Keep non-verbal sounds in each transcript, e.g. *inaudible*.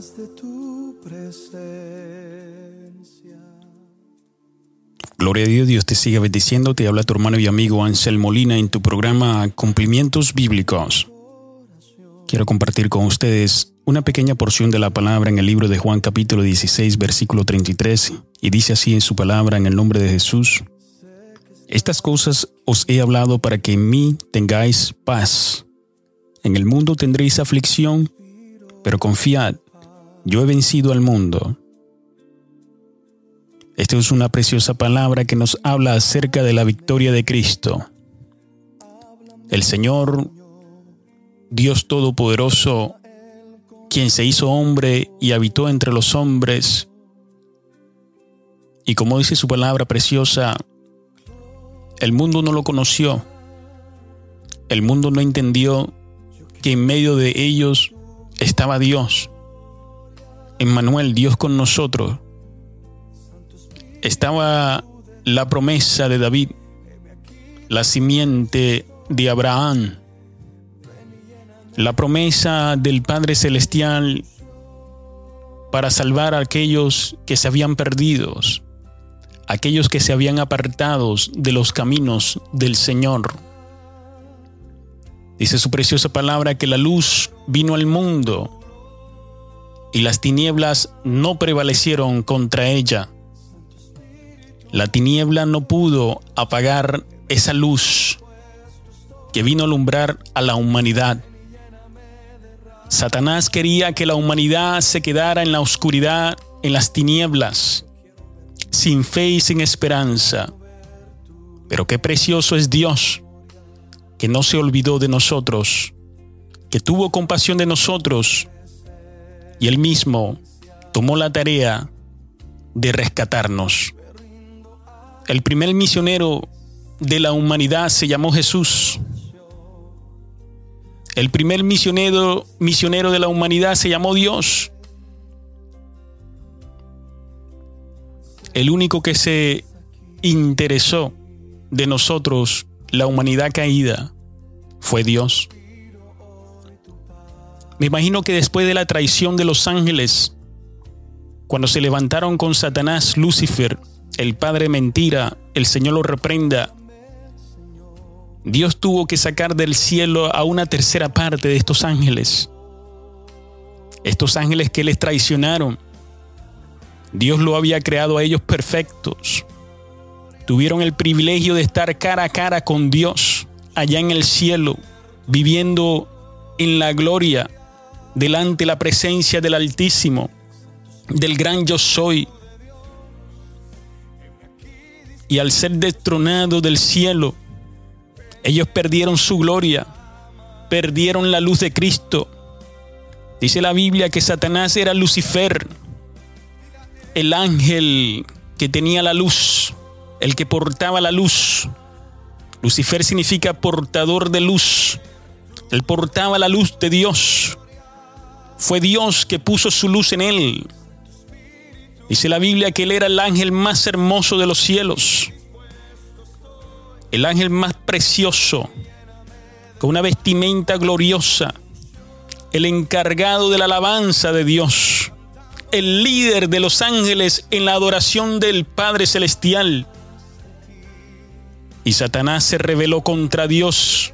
de tu presencia. Gloria a Dios, Dios te siga bendiciendo. Te habla tu hermano y amigo Ansel Molina en tu programa Cumplimientos Bíblicos. Quiero compartir con ustedes una pequeña porción de la palabra en el libro de Juan capítulo 16 versículo 33 y dice así en su palabra en el nombre de Jesús. Estas cosas os he hablado para que en mí tengáis paz. En el mundo tendréis aflicción, pero confiad, yo he vencido al mundo. Esta es una preciosa palabra que nos habla acerca de la victoria de Cristo. El Señor, Dios Todopoderoso, quien se hizo hombre y habitó entre los hombres, y como dice su palabra preciosa, el mundo no lo conoció, el mundo no entendió que en medio de ellos estaba Dios. Emmanuel, Dios con nosotros. Estaba la promesa de David, la simiente de Abraham, la promesa del Padre Celestial para salvar a aquellos que se habían perdido, aquellos que se habían apartado de los caminos del Señor. Dice su preciosa palabra que la luz vino al mundo y las tinieblas no prevalecieron contra ella. La tiniebla no pudo apagar esa luz que vino a alumbrar a la humanidad. Satanás quería que la humanidad se quedara en la oscuridad, en las tinieblas, sin fe y sin esperanza. Pero qué precioso es Dios, que no se olvidó de nosotros, que tuvo compasión de nosotros y él mismo tomó la tarea de rescatarnos. El primer misionero de la humanidad se llamó Jesús. El primer misionero, misionero de la humanidad se llamó Dios. El único que se interesó de nosotros, la humanidad caída, fue Dios. Me imagino que después de la traición de los ángeles, cuando se levantaron con Satanás, Lucifer, el padre mentira, el Señor lo reprenda, Dios tuvo que sacar del cielo a una tercera parte de estos ángeles. Estos ángeles que les traicionaron. Dios lo había creado a ellos perfectos. Tuvieron el privilegio de estar cara a cara con Dios allá en el cielo, viviendo en la gloria delante la presencia del Altísimo, del gran yo soy. Y al ser destronado del cielo, ellos perdieron su gloria, perdieron la luz de Cristo. Dice la Biblia que Satanás era Lucifer, el ángel que tenía la luz, el que portaba la luz. Lucifer significa portador de luz. Él portaba la luz de Dios. Fue Dios que puso su luz en él. Dice la Biblia que él era el ángel más hermoso de los cielos. El ángel más precioso, con una vestimenta gloriosa. El encargado de la alabanza de Dios. El líder de los ángeles en la adoración del Padre Celestial. Y Satanás se rebeló contra Dios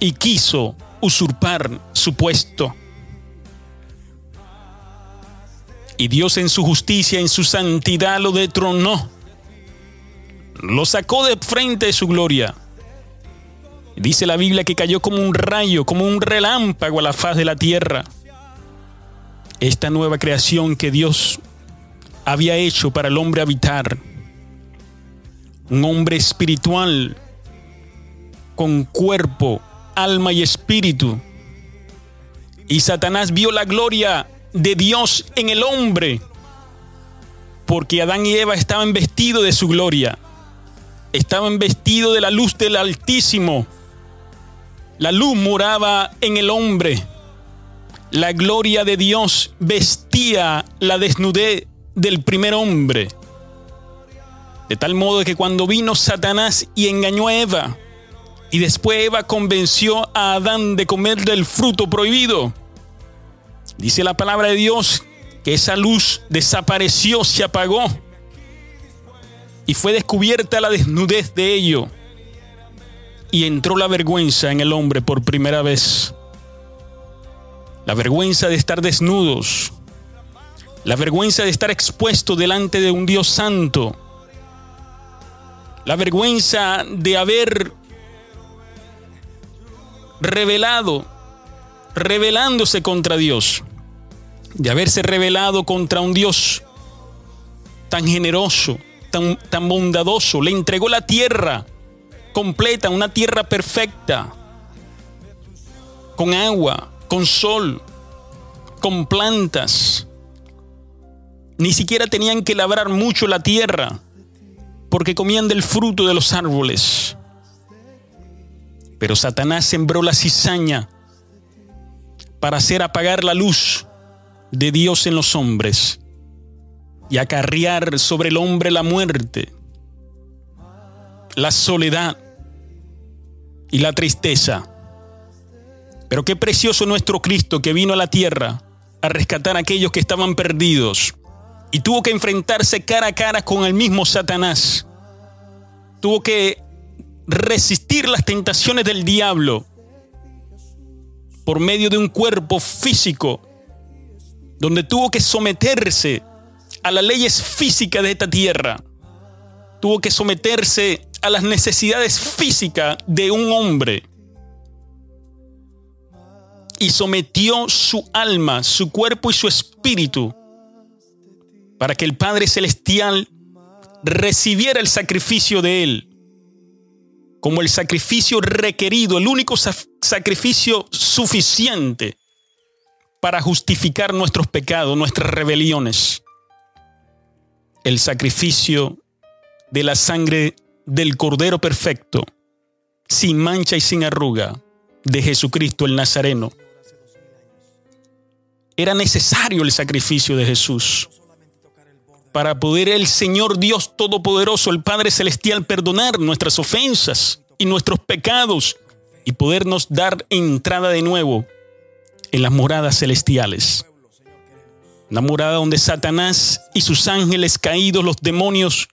y quiso usurpar su puesto. Y Dios en su justicia, en su santidad lo detronó. Lo sacó de frente de su gloria. Dice la Biblia que cayó como un rayo, como un relámpago a la faz de la tierra. Esta nueva creación que Dios había hecho para el hombre habitar. Un hombre espiritual con cuerpo, alma y espíritu. Y Satanás vio la gloria de Dios en el hombre, porque Adán y Eva estaban vestidos de su gloria, estaban vestidos de la luz del Altísimo. La luz moraba en el hombre. La gloria de Dios vestía la desnudez del primer hombre. De tal modo que cuando vino Satanás y engañó a Eva, y después Eva convenció a Adán de comer del fruto prohibido, Dice la palabra de Dios que esa luz desapareció, se apagó y fue descubierta la desnudez de ello. Y entró la vergüenza en el hombre por primera vez. La vergüenza de estar desnudos. La vergüenza de estar expuesto delante de un Dios santo. La vergüenza de haber revelado, rebelándose contra Dios. De haberse rebelado contra un Dios tan generoso, tan, bondadoso, le entregó la tierra completa, una tierra perfecta, con agua, con sol, con plantas. Ni siquiera tenían que labrar mucho la tierra, porque comían del fruto de los árboles. Pero Satanás sembró la cizaña para hacer apagar la luz de Dios en los hombres y acarrear sobre el hombre la muerte, la soledad y la tristeza. Pero qué precioso nuestro Cristo que vino a la tierra a rescatar a aquellos que estaban perdidos y tuvo que enfrentarse cara a cara con el mismo Satanás. Tuvo que resistir las tentaciones del diablo por medio de un cuerpo físico, donde tuvo que someterse a las leyes físicas de esta tierra. Tuvo que someterse a las necesidades físicas de un hombre. Y sometió su alma, su cuerpo y su espíritu para que el Padre Celestial recibiera el sacrificio de Él como el sacrificio requerido, el único sacrificio suficiente para justificar nuestros pecados, nuestras rebeliones el sacrificio de la sangre del Cordero Perfecto, sin mancha y sin arruga, de Jesucristo el Nazareno. Era necesario el sacrificio de Jesús para poder el Señor Dios Todopoderoso, el Padre Celestial, perdonar nuestras ofensas y nuestros pecados y podernos dar entrada de nuevo en las moradas celestiales. Una morada donde Satanás y sus ángeles caídos, los demonios,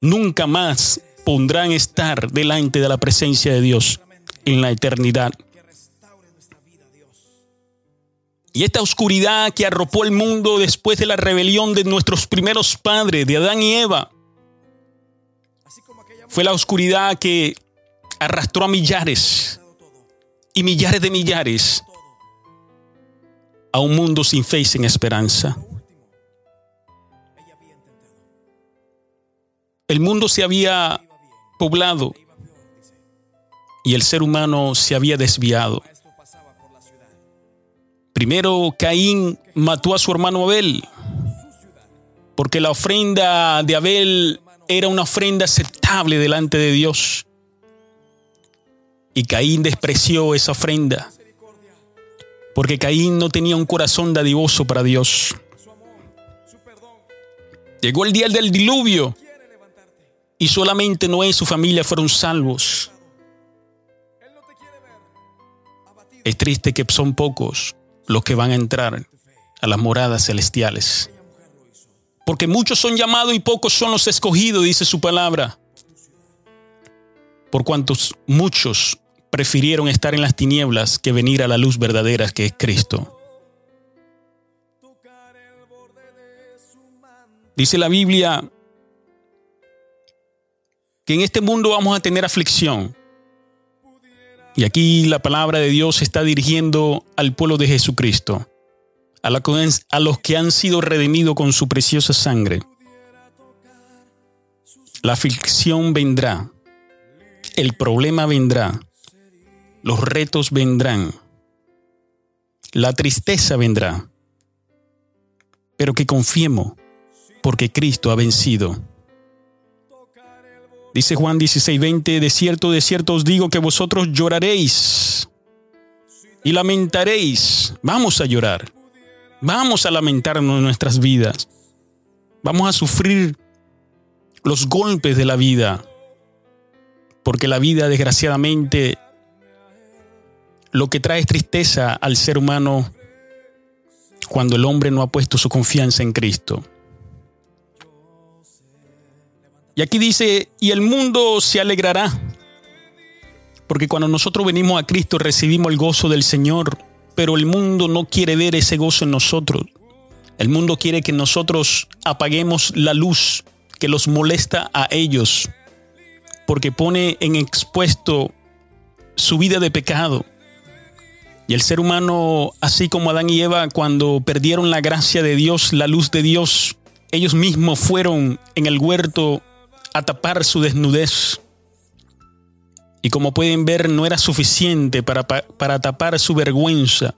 nunca más pondrán estar delante de la presencia de Dios en la eternidad. Y esta oscuridad que arropó el mundo después de la rebelión de nuestros primeros padres, de Adán y Eva, fue la oscuridad que arrastró a millares y millares de millares a un mundo sin fe y sin esperanza. El mundo se había poblado y el ser humano se había desviado. Primero Caín mató a su hermano Abel, porque la ofrenda de Abel era una ofrenda aceptable delante de Dios. Y Caín despreció esa ofrenda porque Caín no tenía un corazón dadivoso para Dios. Llegó el día del diluvio y solamente Noé y su familia fueron salvos. Es triste que son pocos los que van a entrar a las moradas celestiales. Porque muchos son llamados y pocos son los escogidos, dice su palabra. Por cuantos muchos prefirieron estar en las tinieblas que venir a la luz verdadera que es Cristo. Dice la Biblia que en este mundo vamos a tener aflicción. Y aquí la palabra de Dios está dirigiendo al pueblo de Jesucristo, a, a los que han sido redimidos con su preciosa sangre. La aflicción vendrá, el problema vendrá, los retos vendrán, la tristeza vendrá, pero que confiemos porque Cristo ha vencido. Dice Juan 16:20, de cierto, de cierto os digo que vosotros lloraréis y lamentaréis. Vamos a llorar, vamos a lamentarnos en nuestras vidas, vamos a sufrir los golpes de la vida, porque la vida desgraciadamente lo que trae tristeza al ser humano cuando el hombre no ha puesto su confianza en Cristo. Y aquí dice, y el mundo se alegrará, porque cuando nosotros venimos a Cristo recibimos el gozo del Señor, pero el mundo no quiere ver ese gozo en nosotros. El mundo quiere que nosotros apaguemos la luz que los molesta a ellos, porque pone en expuesto su vida de pecado. Y el ser humano, así como Adán y Eva, cuando perdieron la gracia de Dios, la luz de Dios, ellos mismos fueron en el huerto a tapar su desnudez. Y como pueden ver, no era suficiente para, para tapar su vergüenza.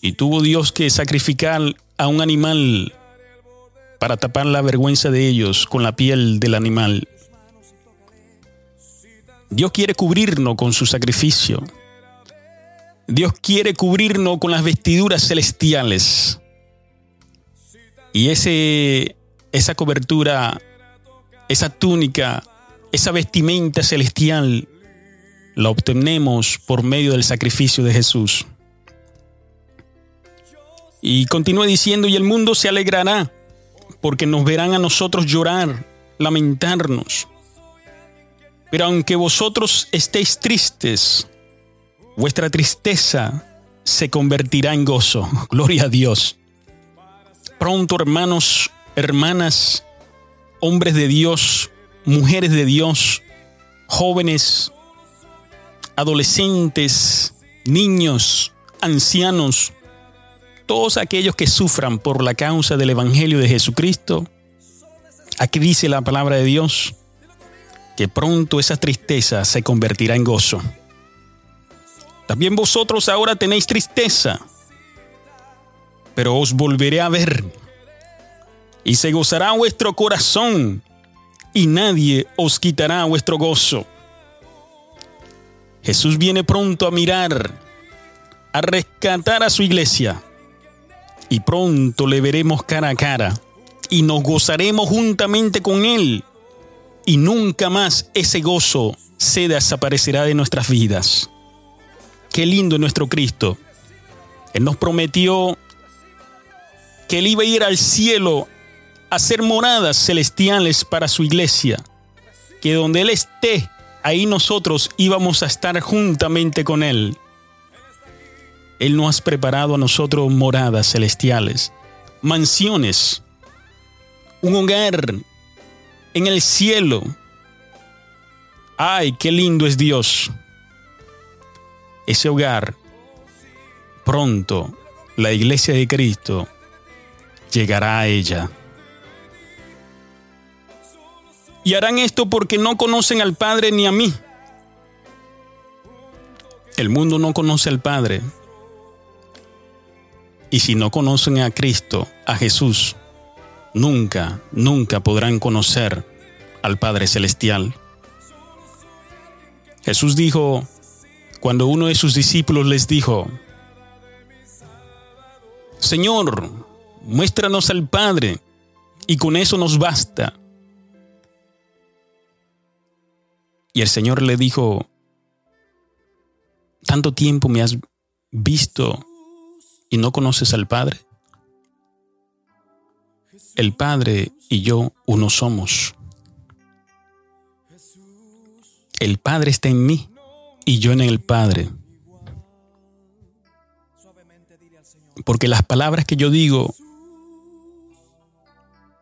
Y tuvo Dios que sacrificar a un animal para tapar la vergüenza de ellos con la piel del animal. Dios quiere cubrirnos con su sacrificio. Dios quiere cubrirnos con las vestiduras celestiales. Y ese, esa cobertura, esa túnica, esa vestimenta celestial, la obtenemos por medio del sacrificio de Jesús. Y continúa diciendo, y el mundo se alegrará, porque nos verán a nosotros llorar, lamentarnos. Pero aunque vosotros estéis tristes, vuestra tristeza se convertirá en gozo. *laughs* Gloria a Dios. Pronto, hermanos, hermanas, hombres de Dios, mujeres de Dios, jóvenes, adolescentes, niños, ancianos, todos aquellos que sufran por la causa del Evangelio de Jesucristo, aquí dice la palabra de Dios, que pronto esa tristeza se convertirá en gozo. También vosotros ahora tenéis tristeza, pero os volveré a ver, y se gozará vuestro corazón, y nadie os quitará vuestro gozo. Jesús viene pronto a mirar, a rescatar a su iglesia, y pronto le veremos cara a cara, y nos gozaremos juntamente con Él, y nunca más ese gozo se desaparecerá de nuestras vidas. Qué lindo es nuestro Cristo. Él nos prometió que Él iba a ir al cielo a hacer moradas celestiales para su iglesia. Que donde Él esté, ahí nosotros íbamos a estar juntamente con Él. Él nos ha preparado a nosotros moradas celestiales, mansiones, un hogar en el cielo. Ay, qué lindo es Dios ese hogar, pronto la iglesia de Cristo llegará a ella. Y harán esto porque no conocen al Padre ni a mí. El mundo no conoce al Padre. Y si no conocen a Cristo, a Jesús, nunca, nunca podrán conocer al Padre Celestial. Jesús dijo, cuando uno de sus discípulos les dijo, Señor, muéstranos al Padre, y con eso nos basta. Y el Señor le dijo, ¿tanto tiempo me has visto y no conoces al Padre? El Padre y yo uno somos. El Padre está en mí y yo en el Padre. Porque las palabras que yo digo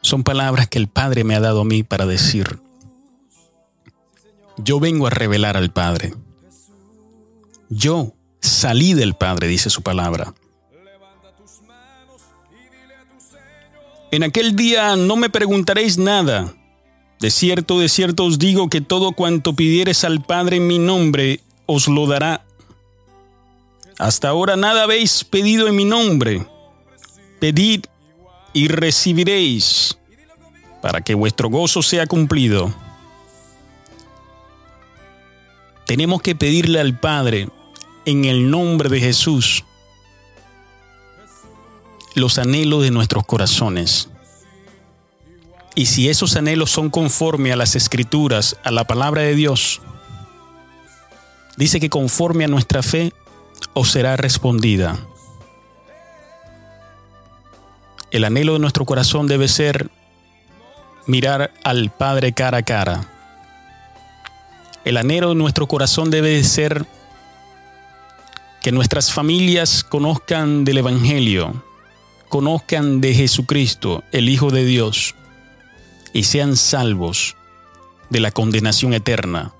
son palabras que el Padre me ha dado a mí para decir. Yo vengo a revelar al Padre. Yo salí del Padre, dice su palabra. En aquel día no me preguntaréis nada. De cierto, de cierto os digo que todo cuanto pidieres al Padre en mi nombre, os lo dará. Hasta ahora nada habéis pedido en mi nombre. Pedid y recibiréis, para que vuestro gozo sea cumplido. Tenemos que pedirle al Padre, en el nombre de Jesús, los anhelos de nuestros corazones. Y si esos anhelos son conforme a las escrituras, a la palabra de Dios, dice que conforme a nuestra fe os será respondida. El anhelo de nuestro corazón debe ser mirar al Padre cara a cara. El anhelo de nuestro corazón debe ser que nuestras familias conozcan del Evangelio, conozcan de Jesucristo, el Hijo de Dios, y sean salvos de la condenación eterna.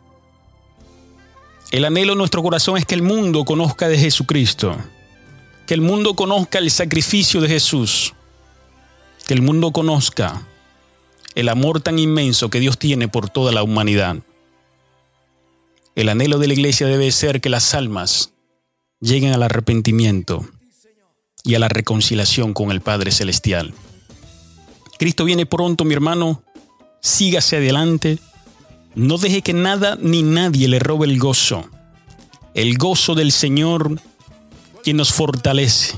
El anhelo de nuestro corazón es que el mundo conozca de Jesucristo, que el mundo conozca el sacrificio de Jesús, que el mundo conozca el amor tan inmenso que Dios tiene por toda la humanidad. El anhelo de la iglesia debe ser que las almas lleguen al arrepentimiento y a la reconciliación con el Padre Celestial. Cristo viene pronto, mi hermano. Sígase adelante. No deje que nada ni nadie le robe el gozo. El gozo del Señor quien nos fortalece.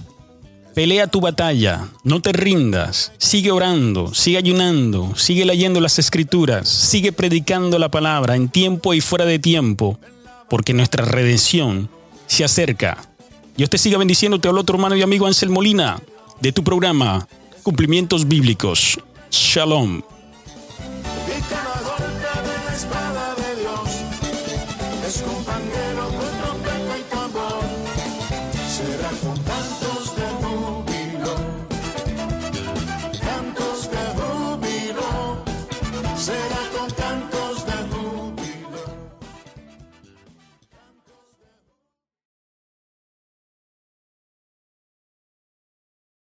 Pelea tu batalla, no te rindas, sigue orando, sigue ayunando, sigue leyendo las escrituras, sigue predicando la palabra en tiempo y fuera de tiempo, porque nuestra redención se acerca. Dios te siga bendiciendo, te hablo otro hermano y amigo Ansel Molina, de tu programa Cumplimientos Bíblicos. Shalom.